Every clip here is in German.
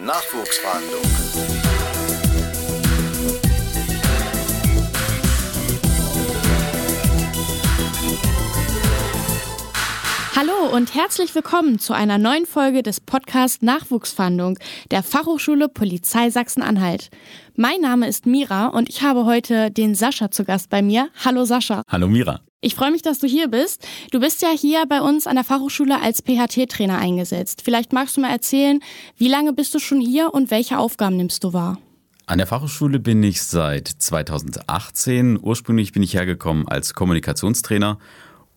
Nachwuchsverhandlung. Hallo und herzlich willkommen zu einer neuen Folge des Podcasts Nachwuchsfahndung der Fachhochschule Polizei Sachsen-Anhalt. Mein Name ist Mira und ich habe heute den Sascha zu Gast bei mir. Hallo Sascha. Hallo Mira. Ich freue mich, dass du hier bist. Du bist ja hier bei uns an der Fachhochschule als PHT-Trainer eingesetzt. Vielleicht magst du mal erzählen, wie lange bist du schon hier und welche Aufgaben nimmst du wahr? An der Fachhochschule bin ich seit 2018. Ursprünglich bin ich hergekommen als Kommunikationstrainer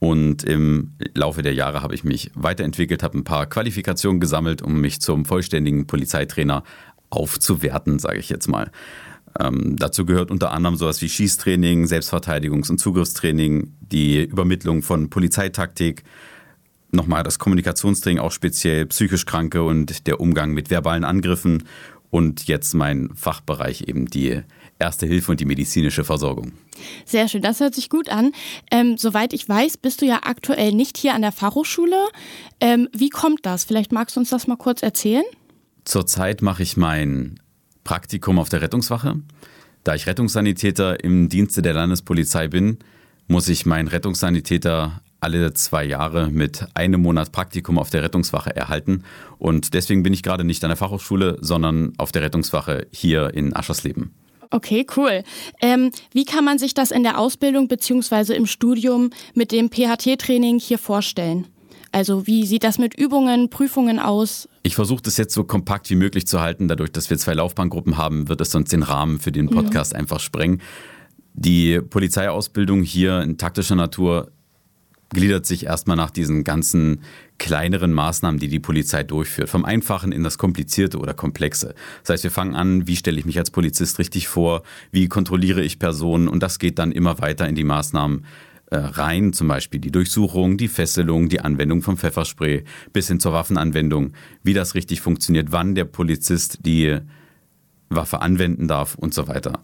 und im Laufe der Jahre habe ich mich weiterentwickelt, habe ein paar Qualifikationen gesammelt, um mich zum vollständigen Polizeitrainer aufzuwerten, sage ich jetzt mal. Ähm, dazu gehört unter anderem sowas wie Schießtraining, Selbstverteidigungs- und Zugriffstraining, die Übermittlung von Polizeitaktik, nochmal das Kommunikationstraining, auch speziell psychisch Kranke und der Umgang mit verbalen Angriffen und jetzt mein Fachbereich eben die Erste Hilfe und die medizinische Versorgung. Sehr schön, das hört sich gut an. Ähm, soweit ich weiß, bist du ja aktuell nicht hier an der Fachhochschule. Ähm, wie kommt das? Vielleicht magst du uns das mal kurz erzählen? Zurzeit mache ich mein Praktikum auf der Rettungswache. Da ich Rettungssanitäter im Dienste der Landespolizei bin, muss ich meinen Rettungssanitäter alle zwei Jahre mit einem Monat Praktikum auf der Rettungswache erhalten. Und deswegen bin ich gerade nicht an der Fachhochschule, sondern auf der Rettungswache hier in Aschersleben. Okay, cool. Ähm, wie kann man sich das in der Ausbildung bzw. im Studium mit dem PHT-Training hier vorstellen? Also wie sieht das mit Übungen, Prüfungen aus? Ich versuche das jetzt so kompakt wie möglich zu halten. Dadurch, dass wir zwei Laufbahngruppen haben, wird es sonst den Rahmen für den Podcast mhm. einfach sprengen. Die Polizeiausbildung hier in taktischer Natur gliedert sich erstmal nach diesen ganzen kleineren Maßnahmen, die die Polizei durchführt. Vom Einfachen in das Komplizierte oder Komplexe. Das heißt, wir fangen an, wie stelle ich mich als Polizist richtig vor, wie kontrolliere ich Personen und das geht dann immer weiter in die Maßnahmen äh, rein, zum Beispiel die Durchsuchung, die Fesselung, die Anwendung vom Pfefferspray bis hin zur Waffenanwendung, wie das richtig funktioniert, wann der Polizist die Waffe anwenden darf und so weiter.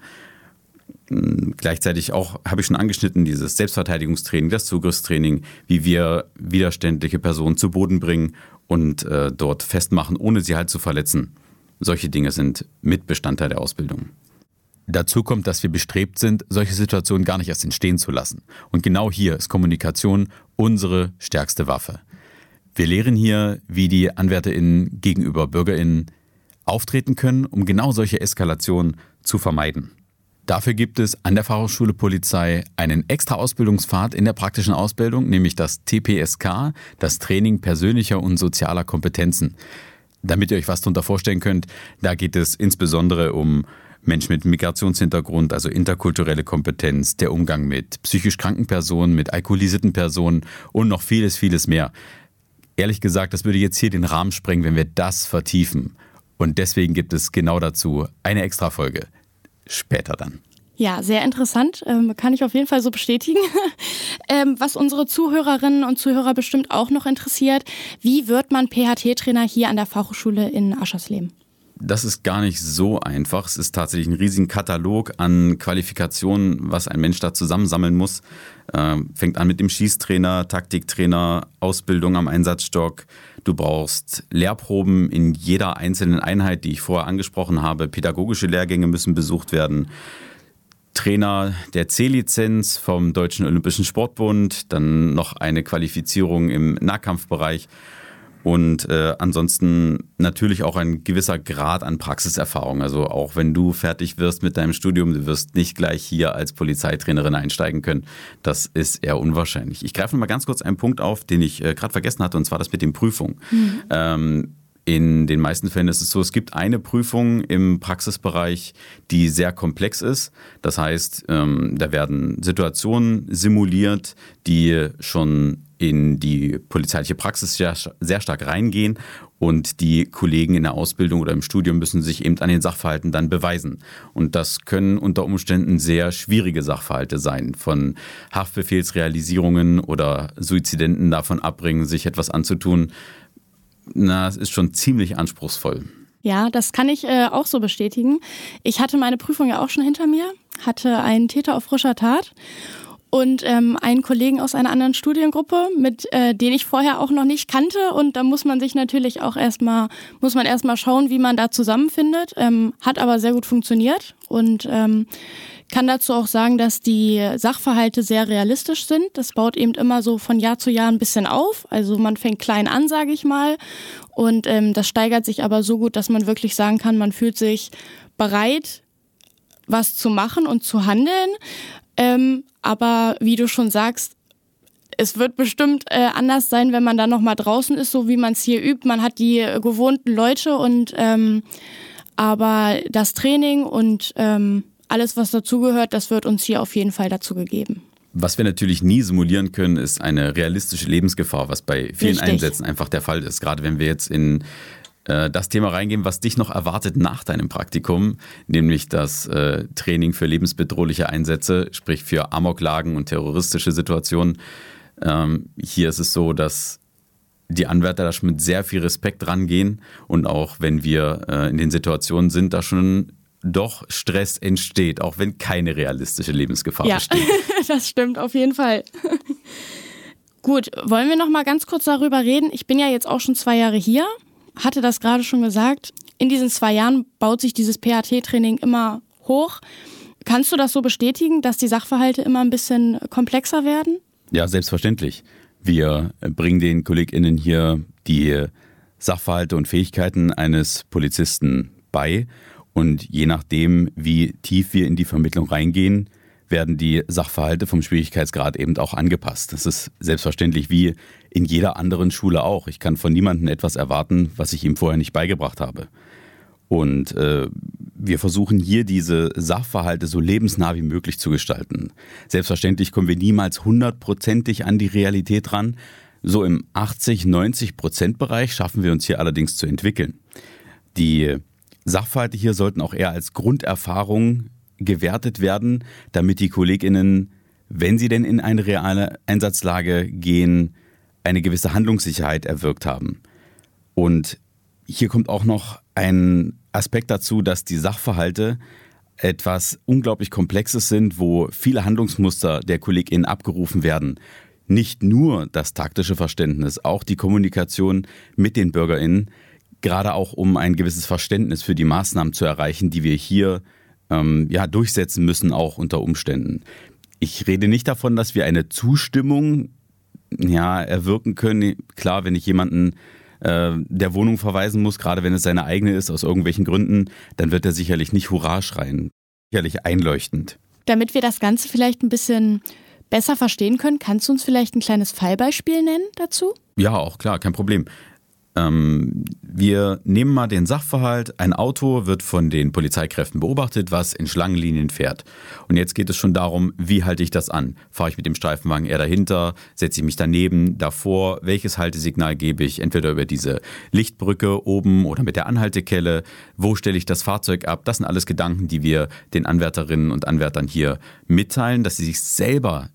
Gleichzeitig auch, habe ich schon angeschnitten, dieses Selbstverteidigungstraining, das Zugriffstraining, wie wir widerständliche Personen zu Boden bringen und äh, dort festmachen, ohne sie halt zu verletzen. Solche Dinge sind Mitbestandteil der Ausbildung. Dazu kommt, dass wir bestrebt sind, solche Situationen gar nicht erst entstehen zu lassen. Und genau hier ist Kommunikation unsere stärkste Waffe. Wir lehren hier, wie die AnwärterInnen gegenüber BürgerInnen auftreten können, um genau solche Eskalationen zu vermeiden. Dafür gibt es an der Fachhochschule Polizei einen extra Ausbildungspfad in der praktischen Ausbildung, nämlich das TPSK, das Training persönlicher und sozialer Kompetenzen. Damit ihr euch was darunter vorstellen könnt, da geht es insbesondere um Menschen mit Migrationshintergrund, also interkulturelle Kompetenz, der Umgang mit psychisch kranken Personen, mit alkoholisierten Personen und noch vieles, vieles mehr. Ehrlich gesagt, das würde jetzt hier den Rahmen sprengen, wenn wir das vertiefen. Und deswegen gibt es genau dazu eine Extra-Folge. Später dann. Ja, sehr interessant. Ähm, kann ich auf jeden Fall so bestätigen. ähm, was unsere Zuhörerinnen und Zuhörer bestimmt auch noch interessiert, wie wird man PHT-Trainer hier an der Fachhochschule in Aschersleben? Das ist gar nicht so einfach. Es ist tatsächlich ein riesiger Katalog an Qualifikationen, was ein Mensch da zusammensammeln muss. Ähm, fängt an mit dem Schießtrainer, Taktiktrainer, Ausbildung am Einsatzstock. Du brauchst Lehrproben in jeder einzelnen Einheit, die ich vorher angesprochen habe. Pädagogische Lehrgänge müssen besucht werden. Trainer der C-Lizenz vom Deutschen Olympischen Sportbund, dann noch eine Qualifizierung im Nahkampfbereich und äh, ansonsten natürlich auch ein gewisser Grad an Praxiserfahrung. Also auch wenn du fertig wirst mit deinem Studium, du wirst nicht gleich hier als Polizeitrainerin einsteigen können. Das ist eher unwahrscheinlich. Ich greife mal ganz kurz einen Punkt auf, den ich äh, gerade vergessen hatte, und zwar das mit den Prüfungen. Mhm. Ähm, in den meisten Fällen ist es so, es gibt eine Prüfung im Praxisbereich, die sehr komplex ist. Das heißt, ähm, da werden Situationen simuliert, die schon in die polizeiliche Praxis sehr, sehr stark reingehen und die Kollegen in der Ausbildung oder im Studium müssen sich eben an den Sachverhalten dann beweisen. Und das können unter Umständen sehr schwierige Sachverhalte sein, von Haftbefehlsrealisierungen oder Suizidenten davon abbringen, sich etwas anzutun. Na, es ist schon ziemlich anspruchsvoll. Ja, das kann ich äh, auch so bestätigen. Ich hatte meine Prüfung ja auch schon hinter mir, hatte einen Täter auf frischer Tat und ähm, einen Kollegen aus einer anderen Studiengruppe, mit äh, den ich vorher auch noch nicht kannte. Und da muss man sich natürlich auch erstmal, muss man erstmal schauen, wie man da zusammenfindet. Ähm, hat aber sehr gut funktioniert und ähm, kann dazu auch sagen, dass die Sachverhalte sehr realistisch sind. Das baut eben immer so von Jahr zu Jahr ein bisschen auf. Also man fängt klein an, sage ich mal. Und ähm, das steigert sich aber so gut, dass man wirklich sagen kann, man fühlt sich bereit, was zu machen und zu handeln. Ähm, aber wie du schon sagst, es wird bestimmt äh, anders sein, wenn man dann noch mal draußen ist, so wie man es hier übt. Man hat die gewohnten Leute und ähm, aber das Training und ähm, alles, was dazugehört, das wird uns hier auf jeden Fall dazu gegeben. Was wir natürlich nie simulieren können, ist eine realistische Lebensgefahr, was bei vielen Richtig. Einsätzen einfach der Fall ist. Gerade wenn wir jetzt in äh, das Thema reingehen, was dich noch erwartet nach deinem Praktikum, nämlich das äh, Training für lebensbedrohliche Einsätze, sprich für Amoklagen und terroristische Situationen. Ähm, hier ist es so, dass die Anwärter da schon mit sehr viel Respekt rangehen und auch wenn wir äh, in den Situationen sind, da schon doch Stress entsteht, auch wenn keine realistische Lebensgefahr ja, besteht. das stimmt auf jeden Fall. Gut, wollen wir noch mal ganz kurz darüber reden? Ich bin ja jetzt auch schon zwei Jahre hier, hatte das gerade schon gesagt. In diesen zwei Jahren baut sich dieses PAT-Training immer hoch. Kannst du das so bestätigen, dass die Sachverhalte immer ein bisschen komplexer werden? Ja, selbstverständlich. Wir bringen den KollegInnen hier die Sachverhalte und Fähigkeiten eines Polizisten bei und je nachdem, wie tief wir in die Vermittlung reingehen, werden die Sachverhalte vom Schwierigkeitsgrad eben auch angepasst. Das ist selbstverständlich wie in jeder anderen Schule auch. Ich kann von niemandem etwas erwarten, was ich ihm vorher nicht beigebracht habe. Und äh, wir versuchen hier diese Sachverhalte so lebensnah wie möglich zu gestalten. Selbstverständlich kommen wir niemals hundertprozentig an die Realität ran. So im 80, 90 Prozent Bereich schaffen wir uns hier allerdings zu entwickeln. Die Sachverhalte hier sollten auch eher als Grunderfahrung gewertet werden, damit die KollegInnen, wenn sie denn in eine reale Einsatzlage gehen, eine gewisse Handlungssicherheit erwirkt haben. Und hier kommt auch noch ein Aspekt dazu, dass die Sachverhalte etwas unglaublich Komplexes sind, wo viele Handlungsmuster der KollegInnen abgerufen werden. Nicht nur das taktische Verständnis, auch die Kommunikation mit den BürgerInnen gerade auch um ein gewisses Verständnis für die Maßnahmen zu erreichen, die wir hier ähm, ja, durchsetzen müssen, auch unter Umständen. Ich rede nicht davon, dass wir eine Zustimmung ja, erwirken können. Klar, wenn ich jemanden äh, der Wohnung verweisen muss, gerade wenn es seine eigene ist, aus irgendwelchen Gründen, dann wird er sicherlich nicht Hurra schreien. Sicherlich einleuchtend. Damit wir das Ganze vielleicht ein bisschen besser verstehen können, kannst du uns vielleicht ein kleines Fallbeispiel nennen dazu? Ja, auch klar, kein Problem. Ähm, wir nehmen mal den Sachverhalt, ein Auto wird von den Polizeikräften beobachtet, was in Schlangenlinien fährt. Und jetzt geht es schon darum, wie halte ich das an? Fahre ich mit dem Streifenwagen eher dahinter? Setze ich mich daneben, davor? Welches Haltesignal gebe ich? Entweder über diese Lichtbrücke oben oder mit der Anhaltekelle? Wo stelle ich das Fahrzeug ab? Das sind alles Gedanken, die wir den Anwärterinnen und Anwärtern hier mitteilen, dass sie sich selber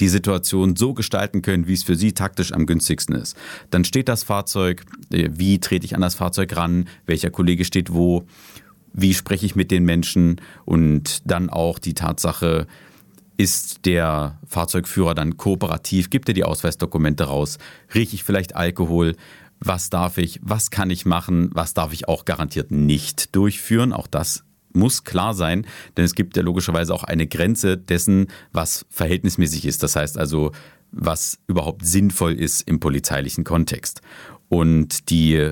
die Situation so gestalten können, wie es für sie taktisch am günstigsten ist. Dann steht das Fahrzeug, äh, wie trete ich an das Fahrzeug ran, welcher Kollege steht wo, wie spreche ich mit den Menschen und dann auch die Tatsache, ist der Fahrzeugführer dann kooperativ, gibt er die Ausweisdokumente raus, rieche ich vielleicht Alkohol, was darf ich, was kann ich machen, was darf ich auch garantiert nicht durchführen, auch das muss klar sein, denn es gibt ja logischerweise auch eine Grenze dessen, was verhältnismäßig ist. Das heißt also, was überhaupt sinnvoll ist im polizeilichen Kontext. Und die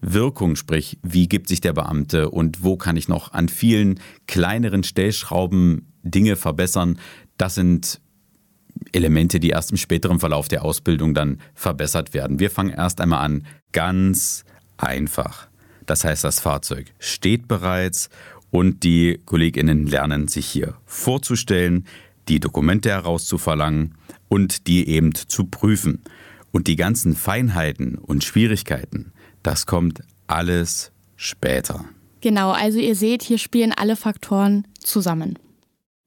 Wirkung, sprich, wie gibt sich der Beamte und wo kann ich noch an vielen kleineren Stellschrauben Dinge verbessern, das sind Elemente, die erst im späteren Verlauf der Ausbildung dann verbessert werden. Wir fangen erst einmal an, ganz einfach. Das heißt, das Fahrzeug steht bereits und die Kolleginnen lernen sich hier vorzustellen, die Dokumente herauszuverlangen und die eben zu prüfen. Und die ganzen Feinheiten und Schwierigkeiten, das kommt alles später. Genau, also ihr seht, hier spielen alle Faktoren zusammen.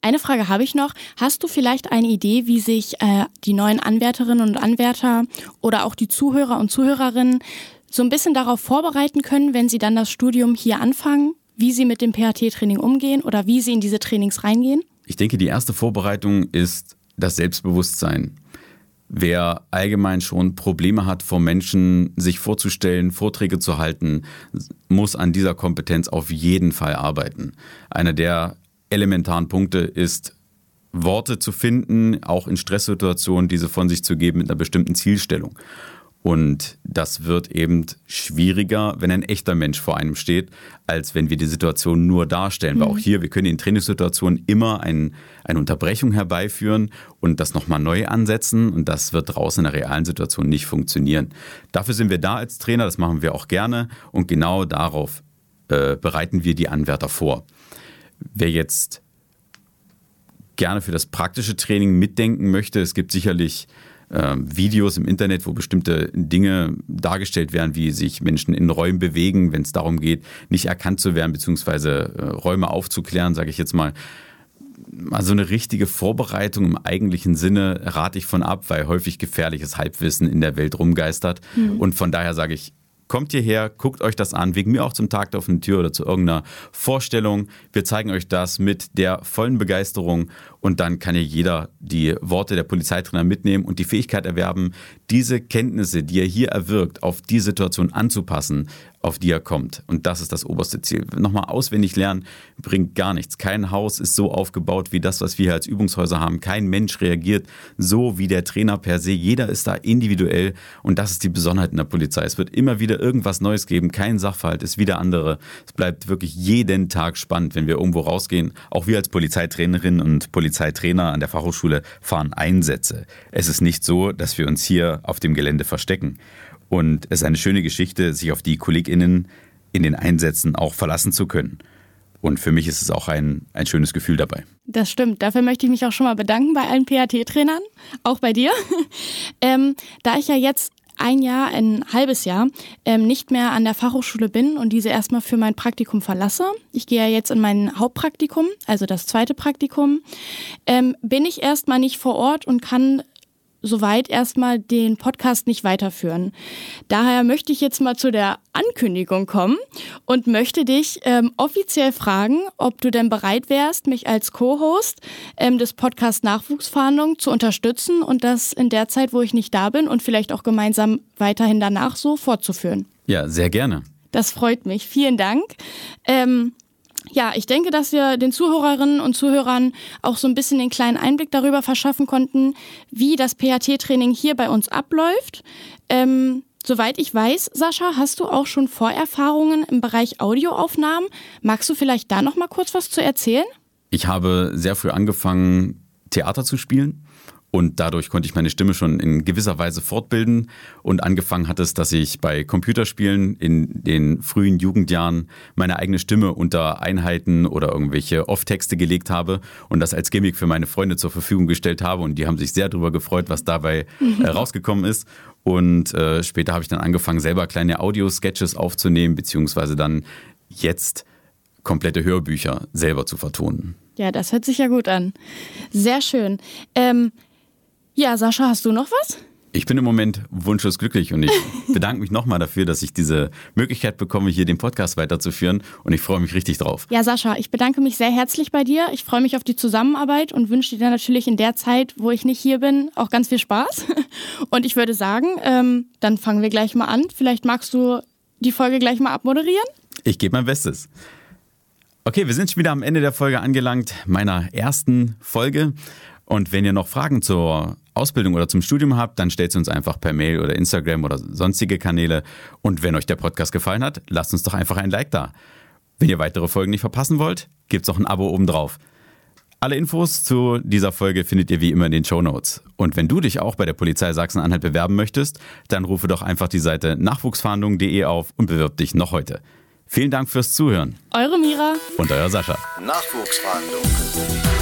Eine Frage habe ich noch. Hast du vielleicht eine Idee, wie sich äh, die neuen Anwärterinnen und Anwärter oder auch die Zuhörer und Zuhörerinnen so ein bisschen darauf vorbereiten können, wenn sie dann das Studium hier anfangen? Wie Sie mit dem PAT-Training umgehen oder wie Sie in diese Trainings reingehen? Ich denke, die erste Vorbereitung ist das Selbstbewusstsein. Wer allgemein schon Probleme hat, vor Menschen sich vorzustellen, Vorträge zu halten, muss an dieser Kompetenz auf jeden Fall arbeiten. Einer der elementaren Punkte ist, Worte zu finden, auch in Stresssituationen, diese von sich zu geben mit einer bestimmten Zielstellung. Und das wird eben schwieriger, wenn ein echter Mensch vor einem steht, als wenn wir die Situation nur darstellen. Mhm. Weil auch hier, wir können in Trainingssituationen immer ein, eine Unterbrechung herbeiführen und das nochmal neu ansetzen. Und das wird draußen in der realen Situation nicht funktionieren. Dafür sind wir da als Trainer, das machen wir auch gerne. Und genau darauf äh, bereiten wir die Anwärter vor. Wer jetzt gerne für das praktische Training mitdenken möchte, es gibt sicherlich Videos im Internet, wo bestimmte Dinge dargestellt werden, wie sich Menschen in Räumen bewegen, wenn es darum geht, nicht erkannt zu werden, beziehungsweise äh, Räume aufzuklären, sage ich jetzt mal. Also eine richtige Vorbereitung im eigentlichen Sinne rate ich von ab, weil häufig gefährliches Halbwissen in der Welt rumgeistert. Mhm. Und von daher sage ich, Kommt hierher, guckt euch das an, wegen mir auch zum Tag der offenen Tür oder zu irgendeiner Vorstellung. Wir zeigen euch das mit der vollen Begeisterung. Und dann kann ja jeder die Worte der Polizeitrainer mitnehmen und die Fähigkeit erwerben, diese Kenntnisse, die er hier erwirkt, auf die Situation anzupassen, auf die er kommt. Und das ist das oberste Ziel. Nochmal auswendig lernen bringt gar nichts. Kein Haus ist so aufgebaut wie das, was wir hier als Übungshäuser haben. Kein Mensch reagiert so wie der Trainer per se. Jeder ist da individuell und das ist die Besonderheit in der Polizei. Es wird immer wieder irgendwas Neues geben. Kein Sachverhalt ist wie der andere. Es bleibt wirklich jeden Tag spannend, wenn wir irgendwo rausgehen. Auch wir als Polizeitrainerinnen und Polizeitrainer an der Fachhochschule fahren Einsätze. Es ist nicht so, dass wir uns hier auf dem Gelände verstecken. Und es ist eine schöne Geschichte, sich auf die KollegInnen in den Einsätzen auch verlassen zu können. Und für mich ist es auch ein, ein schönes Gefühl dabei. Das stimmt. Dafür möchte ich mich auch schon mal bedanken bei allen PAT-Trainern, auch bei dir. ähm, da ich ja jetzt ein Jahr, ein halbes Jahr ähm, nicht mehr an der Fachhochschule bin und diese erstmal für mein Praktikum verlasse. Ich gehe ja jetzt in mein Hauptpraktikum, also das zweite Praktikum, ähm, bin ich erstmal nicht vor Ort und kann soweit erstmal den Podcast nicht weiterführen. Daher möchte ich jetzt mal zu der Ankündigung kommen und möchte dich ähm, offiziell fragen, ob du denn bereit wärst, mich als Co-Host ähm, des Podcast Nachwuchsfahndung zu unterstützen und das in der Zeit, wo ich nicht da bin und vielleicht auch gemeinsam weiterhin danach so fortzuführen. Ja, sehr gerne. Das freut mich. Vielen Dank. Ähm, ja, ich denke, dass wir den Zuhörerinnen und Zuhörern auch so ein bisschen den kleinen Einblick darüber verschaffen konnten, wie das PAT-Training hier bei uns abläuft. Ähm, soweit ich weiß, Sascha, hast du auch schon Vorerfahrungen im Bereich Audioaufnahmen. Magst du vielleicht da noch mal kurz was zu erzählen? Ich habe sehr früh angefangen, Theater zu spielen und dadurch konnte ich meine Stimme schon in gewisser Weise fortbilden. Und angefangen hat es, dass ich bei Computerspielen in den frühen Jugendjahren meine eigene Stimme unter Einheiten oder irgendwelche Off-Texte gelegt habe und das als Gimmick für meine Freunde zur Verfügung gestellt habe. Und die haben sich sehr darüber gefreut, was dabei äh, rausgekommen ist. Und äh, später habe ich dann angefangen, selber kleine Audio-Sketches aufzunehmen, beziehungsweise dann jetzt komplette Hörbücher selber zu vertonen. Ja, das hört sich ja gut an. Sehr schön. Ähm, ja, Sascha, hast du noch was? Ich bin im Moment wunschlos glücklich und ich bedanke mich nochmal dafür, dass ich diese Möglichkeit bekomme, hier den Podcast weiterzuführen und ich freue mich richtig drauf. Ja, Sascha, ich bedanke mich sehr herzlich bei dir. Ich freue mich auf die Zusammenarbeit und wünsche dir natürlich in der Zeit, wo ich nicht hier bin, auch ganz viel Spaß. Und ich würde sagen, ähm, dann fangen wir gleich mal an. Vielleicht magst du die Folge gleich mal abmoderieren? Ich gebe mein Bestes. Okay, wir sind schon wieder am Ende der Folge angelangt, meiner ersten Folge. Und wenn ihr noch Fragen zur Ausbildung oder zum Studium habt, dann stellt sie uns einfach per Mail oder Instagram oder sonstige Kanäle. Und wenn euch der Podcast gefallen hat, lasst uns doch einfach ein Like da. Wenn ihr weitere Folgen nicht verpassen wollt, gibt's auch ein Abo obendrauf. Alle Infos zu dieser Folge findet ihr wie immer in den Show Notes. Und wenn du dich auch bei der Polizei Sachsen-Anhalt bewerben möchtest, dann rufe doch einfach die Seite nachwuchsfahndung.de auf und bewirb dich noch heute. Vielen Dank fürs Zuhören. Eure Mira und euer Sascha. Nachwuchsfahndung